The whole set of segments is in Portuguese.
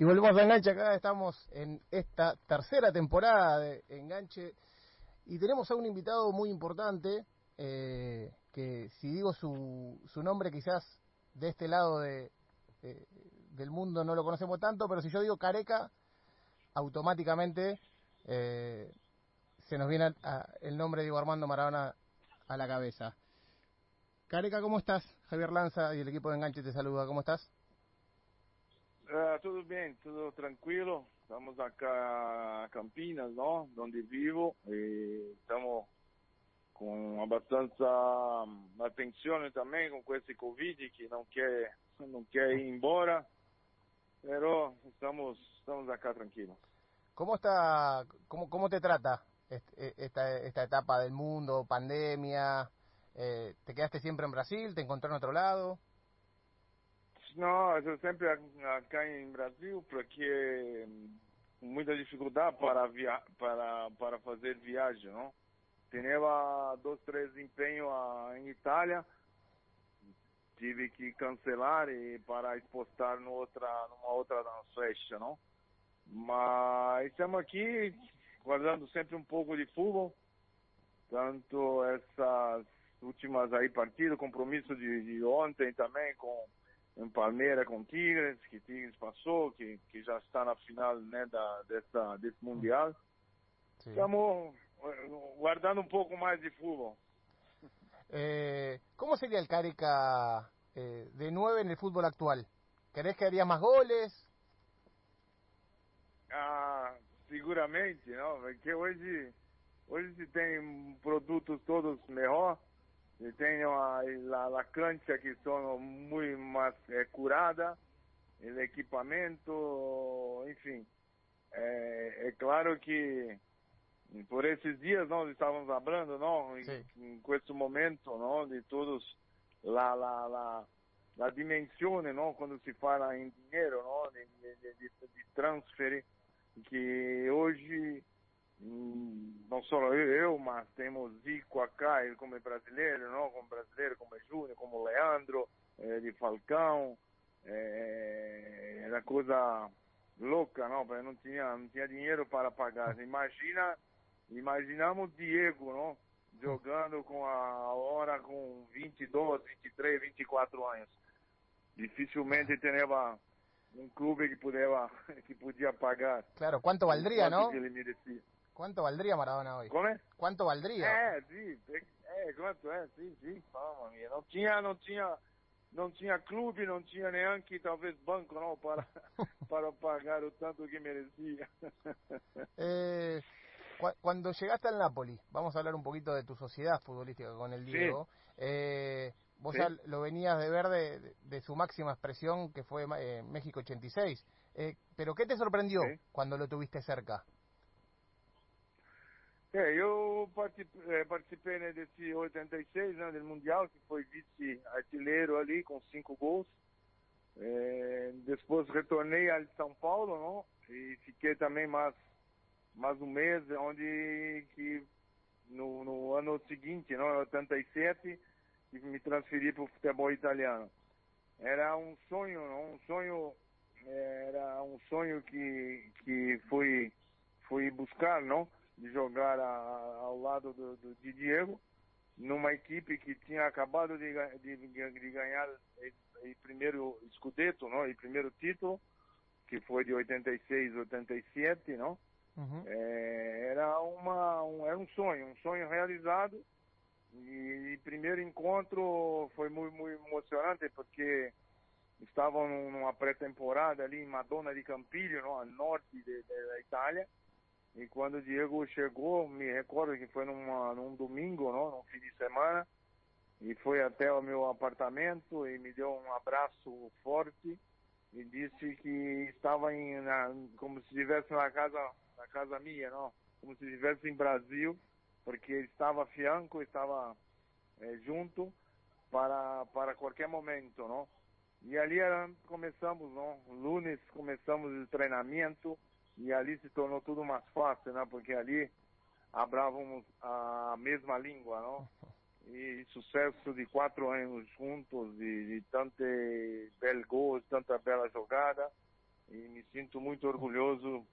Y volvemos a Enganche, acá estamos en esta tercera temporada de Enganche y tenemos a un invitado muy importante, eh, que si digo su, su nombre quizás de este lado de, del mundo no lo conocemos tanto, pero si yo digo Careca, automáticamente eh, se nos viene el nombre de Diego Armando Maradona a la cabeza. Careca, ¿cómo estás? Javier Lanza y el equipo de Enganche te saluda, ¿cómo estás? Uh, tudo bem, tudo tranquilo. Estamos acá a Campinas, não? onde vivo, e estamos com bastante atenção também com esse Covid que não quer não quer ir embora, pero estamos estamos acá tranquilos. ¿Cómo está, cómo, cómo te trata esta, esta etapa del mundo, pandemia? Eh, ¿Te quedaste siempre en Brasil? ¿Te encontró en otro lado? Não, eu sempre aqui em Brasil porque muita dificuldade para via para para fazer viagem, não? Tinha dois, três empenhos em Itália, tive que cancelar e para expostar no outra numa outra festa, não? Mas estamos aqui guardando sempre um pouco de futebol, tanto essas últimas aí partidas, compromisso de, de ontem também com em Palmeiras com Tigres, que Tigres passou, que, que já está na final né, da, dessa, desse Mundial. Sim. Estamos eh, guardando um pouco mais de futebol. Eh, ¿Cómo sería el Carica eh, de 9 en el fútbol actual? ¿Querés que haría más goles? Ah, seguramente, não, porque hoje, hoje se tem produtos todos melhor tenho a, a, a cancha que são muito mais é, curada, o equipamento, enfim. É, é, claro que por esses dias nós estávamos falando, não, em, com esse momento, não, de todos lá, lá, lá, a dimensão, não, quando se fala em dinheiro, não, de, de, de, de transfer, que hoje não só eu, eu, mas temos Zico acá, ele como é brasileiro, não? Como brasileiro, como é Júnior, como Leandro, é, de Falcão, é, era coisa louca, não? Porque não tinha, não tinha dinheiro para pagar. Imagina, imaginamos Diego, não? Jogando com a hora com 22, 23, 24 anos. Dificilmente teria um clube que podia, que podia pagar. Claro, quanto valdria, não? Que ele merecia. ¿Cuánto valdría Maradona hoy? ¿Cómo es? ¿Cuánto valdría? Eh, sí, eh, ¿cuánto es? Sí, sí, vamos, mía. No tinha, não tinha, não tinha clube, não tinha nem que talvez banco, não, para, para pagar o tanto que merecía. eh, cuando llegaste al Napoli, vamos a hablar un poquito de tu sociedad futbolística con el Diego. Sí. Eh, vos sí. ya lo venías de ver de, de, su máxima expresión que fue eh, México 86. Eh, pero ¿qué te sorprendió sí. cuando lo tuviste cerca? É, eu participei, participei né, desse 86, né, do Mundial, que foi vice-artilheiro ali, com cinco gols. É, depois retornei a São Paulo, não? E fiquei também mais, mais um mês, onde que no, no ano seguinte, não, 87, que me transferi para o futebol italiano. Era um sonho, não? um sonho, era um sonho que, que fui, fui buscar, não? De jogar a, ao lado do, do, de Diego, numa equipe que tinha acabado de, de, de ganhar o primeiro escudeto, não? e primeiro título, que foi de 86, 87, não? Uhum. É, era, uma, um, era um sonho, um sonho realizado. E, e primeiro encontro foi muito, muito emocionante porque estavam numa pré-temporada ali em Madonna de Campilho, no, a norte de, de, da Itália. E quando o Diego chegou, me recordo que foi numa, num domingo, não, num fim de semana, e foi até o meu apartamento e me deu um abraço forte e disse que estava em, na, como se estivesse na casa, na casa minha, não, como se estivesse em Brasil, porque estava fianco, estava é, junto para para qualquer momento, não? E ali era, começamos, não? Lunes começamos o treinamento e ali se tornou tudo mais fácil, né? Porque ali hablávamos a mesma língua, não? E sucesso de quatro anos juntos, de, de tanto bel gol, tanta bela jogada, e me sinto muito orgulhoso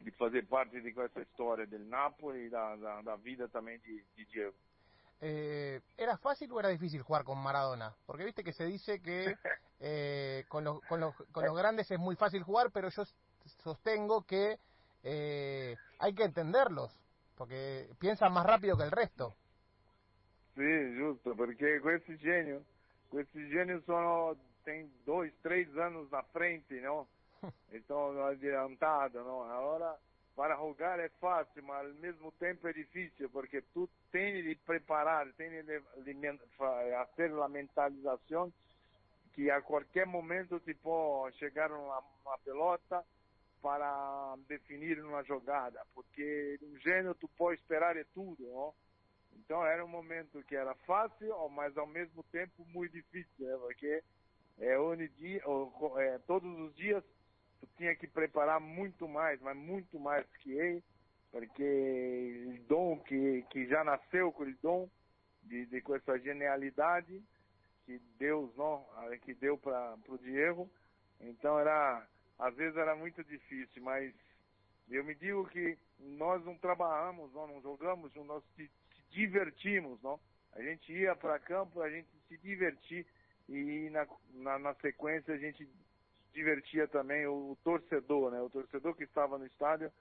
de fazer parte de essa história do Napoli e da, da, da vida também de, de Diego. Eh, ¿Era fácil o era difícil jugar con Maradona? Porque viste que se dice que eh, con, los, con, los, con los grandes es muy fácil jugar, pero yo sostengo que eh, hay que entenderlos, porque piensan más rápido que el resto. Sí, justo, porque com esse gênio, com esse gênio só tem dois, três anos na frente, não? Então, adiantado, não? Agora, para jogar é fácil, mas ao mesmo tempo é difícil, porque tu tem de preparar, tem de, fazer a mentalização que a qualquer momento tipo chegar uma, uma pelota para definir uma jogada, porque um gênio tu pode esperar é tudo? Então era um momento que era fácil, mas ao mesmo tempo muito difícil, né? porque é, onde dia, é, todos os dias tu tinha que preparar muito mais, mas muito mais que ele, porque o dom que, que já nasceu com o dom de, de com essa genialidade que Deus não que deu para o Diego então era às vezes era muito difícil mas eu me digo que nós não trabalhamos nós não jogamos nós se, se divertimos não a gente ia para campo a gente se divertir e na, na, na sequência a gente divertia também o, o torcedor né o torcedor que estava no estádio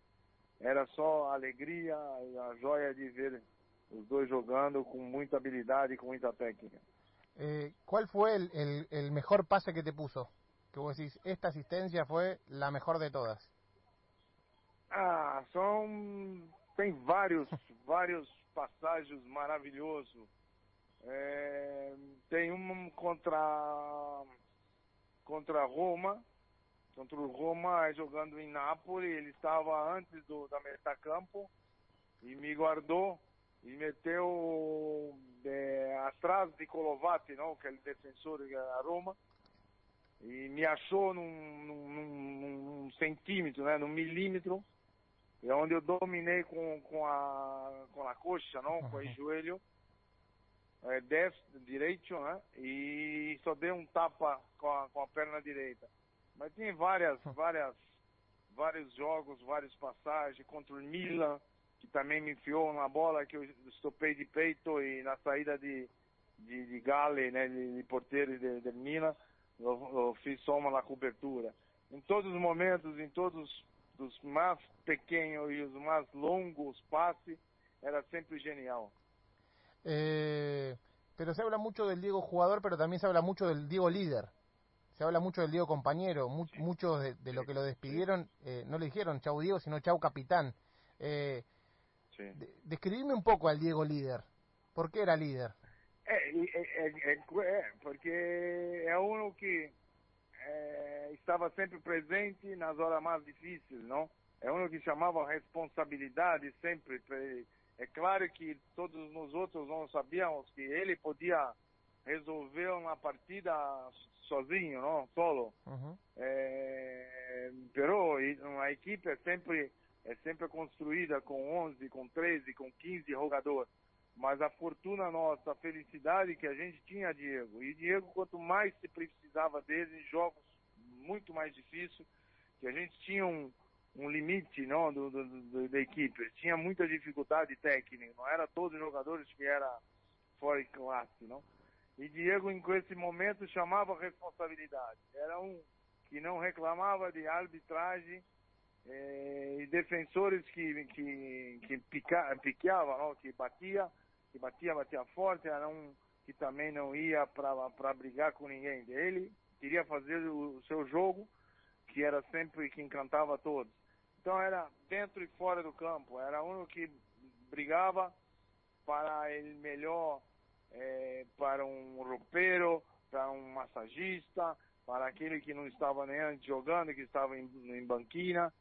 era só alegria e a joia de ver os dois jogando com muita habilidade e com muita técnica. Eh, ¿Cuál fue el, el, el, mejor pase que te puso? Que vos decís, esta asistencia fue la mejor de todas. Ah, são tem vários vários passagens maravilhosos. É, tem um contra contra Roma, contra o Roma jogando em Nápoles, ele estava antes do da metacampo e me guardou e meteu é, atrás de Colovati, não, que é o defensor da Roma, e me achou num, num, num, centímetro, né, num milímetro, é onde eu dominei com, com, a, com a coxa, não, com o joelho, é, destro, direito, né, e só dei um tapa com a, com a perna direita. Mas tem várias, várias, vários jogos, várias passagens contra o Milan, que também me enfiou uma bola que eu estopei de peito e na saída de, de, de Gale, né, de, de porteiro de, de Milan, eu, eu, fiz só uma na cobertura. Em todos os momentos, em todos os mais pequenos e os mais longos passes, era sempre genial. Eh, pero se habla mucho del Diego jugador, pero también se habla mucho del Diego líder. Se habla mucho del Diego compañero. Mu sí. Muchos de, de, lo que lo despidieron eh, no le dijeron chau Diego, sino chau capitán. Eh, Sì. describime un poco al Diego líder. ¿Por qué era líder? Eh, eh, eh, porque é uno que estava sempre presente nas horas mais difíceis, não? É uno que chamava responsabilidade sempre. É claro que todos nós outros não sabíamos que ele podia resolver uma partida sozinho, não? Solo. Uhum. É, pero uma equipe é sempre é sempre construída com 11, com 13, com 15 jogadores. Mas a fortuna nossa, a felicidade que a gente tinha, Diego. E Diego, quanto mais se precisava dele em jogos muito mais difíceis, que a gente tinha um, um limite não, do, do, do, da equipe. Tinha muita dificuldade técnica. Não era todos os jogadores que era fora de classe, não? E Diego, em esse momento, chamava responsabilidade. Era um que não reclamava de arbitragem eh, e defensores que que que pica, piqueava, não? que batia, que batia, batia forte, era um que também não ia para brigar com ninguém. Ele queria fazer o, seu jogo, que era sempre que encantava todos. Então era dentro e fora do campo, era um que brigava para o melhor, eh, para um roupeiro, para um massagista, para aquele que não estava nem antes jogando, que estava em, em banquina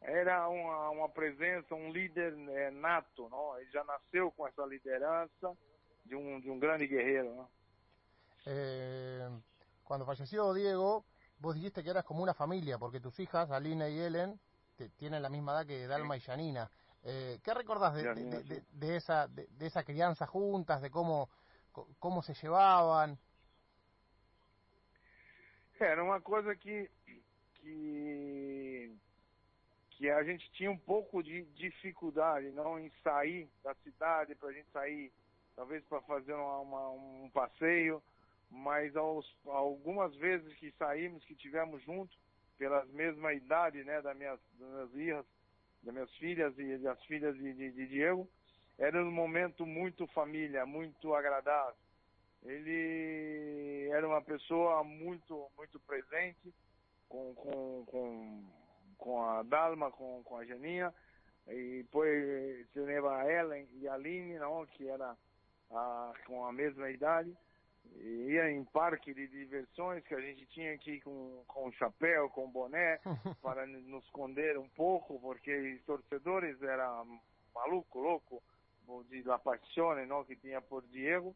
era uma, uma presença, um líder é, nato, não? ele já nasceu com essa liderança de um, de um grande guerreiro. ¿no? Eh, cuando falleció Diego, vos dijiste que eras como una familia, porque tus hijas, Alina y Ellen, te, tienen la misma edad que Dalma sí. y Janina. Eh, ¿Qué recordás de, de, de, de esa, de, esa crianza juntas, de cómo, cómo se llevaban? Era uma coisa que que que a gente tinha um pouco de dificuldade não em sair da cidade para a gente sair talvez para fazer uma, uma, um passeio mas aos, algumas vezes que saímos que tivemos junto pelas mesma idade né das minhas, das minhas das minhas filhas e das filhas de, de, de Diego era um momento muito família muito agradável. Ele era uma pessoa muito muito presente com, com, com, com a Dalma, com, com a Janinha, e depois se a Ellen e a Aline, não, que era a, com a mesma idade, e ia em parque de diversões que a gente tinha aqui com, com chapéu, com boné, para nos esconder um pouco, porque os torcedores eram maluco, louco, de La Passione, não, que tinha por Diego.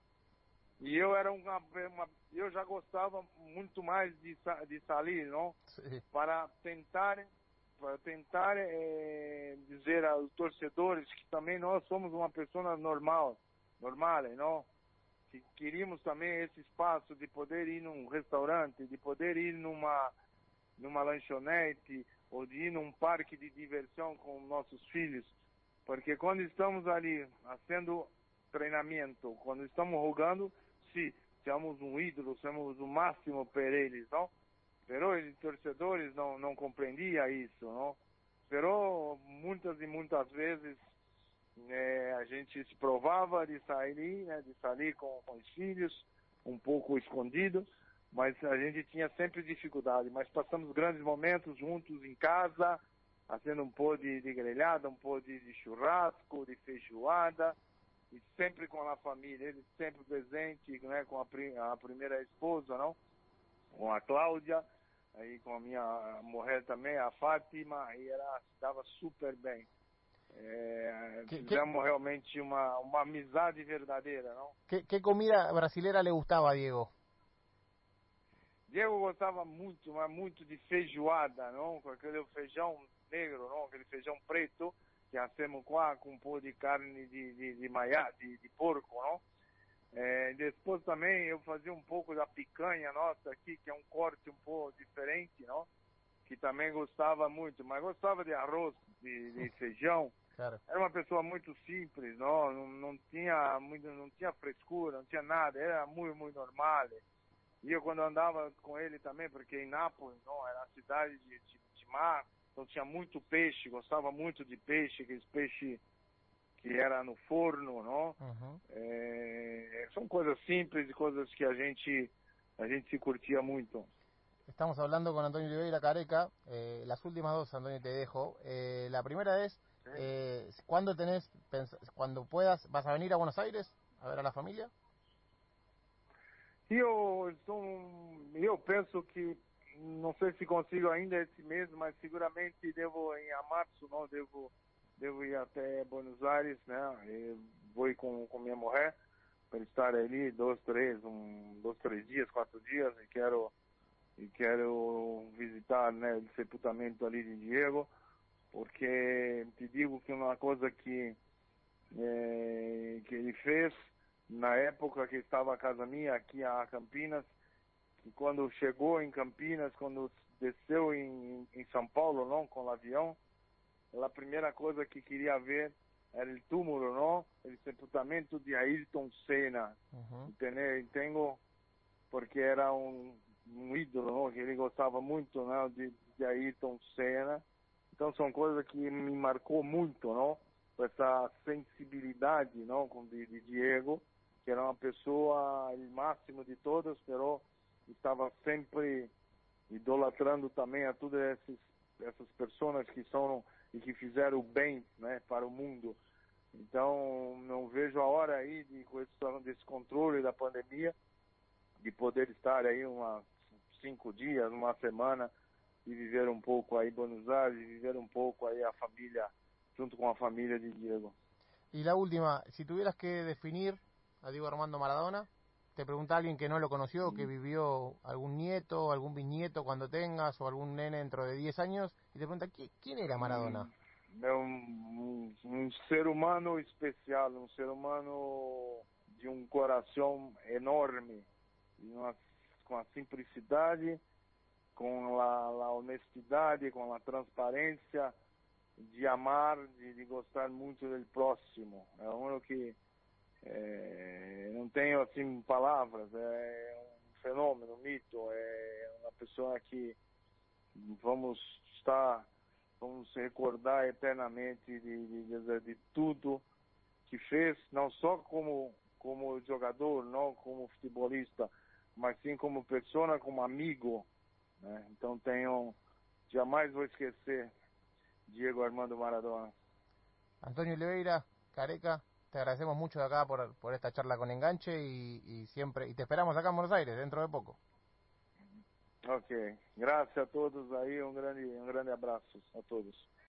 E eu era uma, uma, eu já gostava muito mais de, de sair, não? Sim. Para tentar para tentar é, dizer aos torcedores que também nós somos uma pessoa normal, normal, não? Que queríamos também esse espaço de poder ir num restaurante, de poder ir numa numa lanchonete ou de ir num parque de diversão com nossos filhos, porque quando estamos ali fazendo treinamento, quando estamos jogando, sim, somos um ídolo, somos o máximo para eles, não? Pero os torcedores não não compreendia isso, não? Pero muitas e muitas vezes é, a gente se provava de sair, né, de sair com, com os filhos, um pouco escondido, mas a gente tinha sempre dificuldade. Mas passamos grandes momentos juntos em casa, fazendo um pó de, de grelhada, um pó de, de churrasco, de feijoada, e sempre com a família, ele sempre presente, né, com a, a primeira esposa, não? Com a Cláudia, aí com a minha mulher também, a Fátima, e ela estava super bem. É, que, fizemos que... realmente uma, uma amizade verdadeira, não? Que, que comida brasileira le gostava, Diego? Diego gostava muito, mas muito de feijoada, não? Com aquele feijão negro, não? Aquele feijão preto, que hacemos qua com um pouco de carne de, de, de maia, de, de porco, não? É, depois também eu fazia um pouco da picanha nossa aqui, que é um corte um pouco diferente, não? Que também gostava muito, mas gostava de arroz, de, de feijão. Cara. Era uma pessoa muito simples, não, não, não tinha muito, não tinha frescura, não tinha nada, era muito, muito normal. E eu quando andava com ele também, porque em Nápoles, não, era a cidade de, de, de mar, então tinha muito peixe, gostava muito de peixe, aqueles peixe que era no forno, não? Uhum. É, são coisas simples e coisas que a gente a gente se curtia muito. Estamos hablando con Antonio Oliveira Careca. Eh, las últimas dos, Antonio, te dejo. Eh, la primera es, eh, ¿cuándo tenés, cuando puedas, vas a venir a Buenos Aires a ver a la familia? Eu, estou, eu penso que não sei se consigo ainda esse mês, mas seguramente devo em março, não devo devo ir até Buenos Aires, né? E vou ir com com minha mulher para estar ali dois, três, um, dois, três dias, quatro dias e quero e quero visitar, né, o sepultamento ali de Diego, porque te digo que uma coisa que é, que ele fez na época que estava a casa minha aqui a Campinas e quando chegou em Campinas, quando desceu em, em São Paulo, não, com o avião, a primeira coisa que queria ver era o túmulo, não, o sepultamento de Ayrton Senna, uhum. entendeu? Entendo, porque era um, um ídolo, não, que ele gostava muito, não, de, de Ayrton Senna. Então são coisas que me marcou muito, não, essa sensibilidade, não, com de, de Diego, que era uma pessoa o máximo de todas, pero estava sempre idolatrando também a todas essas, essas pessoas que são e que fizeram o bem né, para o mundo. Então, não vejo a hora aí de questão desse controle da pandemia, de poder estar aí uma cinco dias, uma semana e viver um pouco aí Buenos Aires, e viver um pouco aí a família junto com a família de Diego. E a última, se tuvieras que definir a Diego Armando Maradona, te pregunta alguien que no lo conoció, que vivió algún nieto, algún bisnieto cuando tengas, o algún nene dentro de 10 años, y te pregunta, ¿quién era Maradona? É um, um, ser humano especial, um ser humano de um coração enorme, com a simplicidade com a, honestidade, com a transparência, de amar, de, de gostar muito do próximo. É um que é, não tenho assim palavras, é um fenômeno, um mito, é uma pessoa que vamos estar, vamos recordar eternamente de, de, de, tudo que fez, não só como como jogador, não como futebolista, mas sim como pessoa, como amigo. Né? Então tenho, jamais vou esquecer Diego Armando Maradona. Antonio Oliveira, Careca, te agradecemos mucho de acá por, por esta charla con Enganche y, y, siempre y te esperamos acá en Buenos Aires dentro de poco. Ok, gracias a todos aí, um grande, um grande abraço a todos.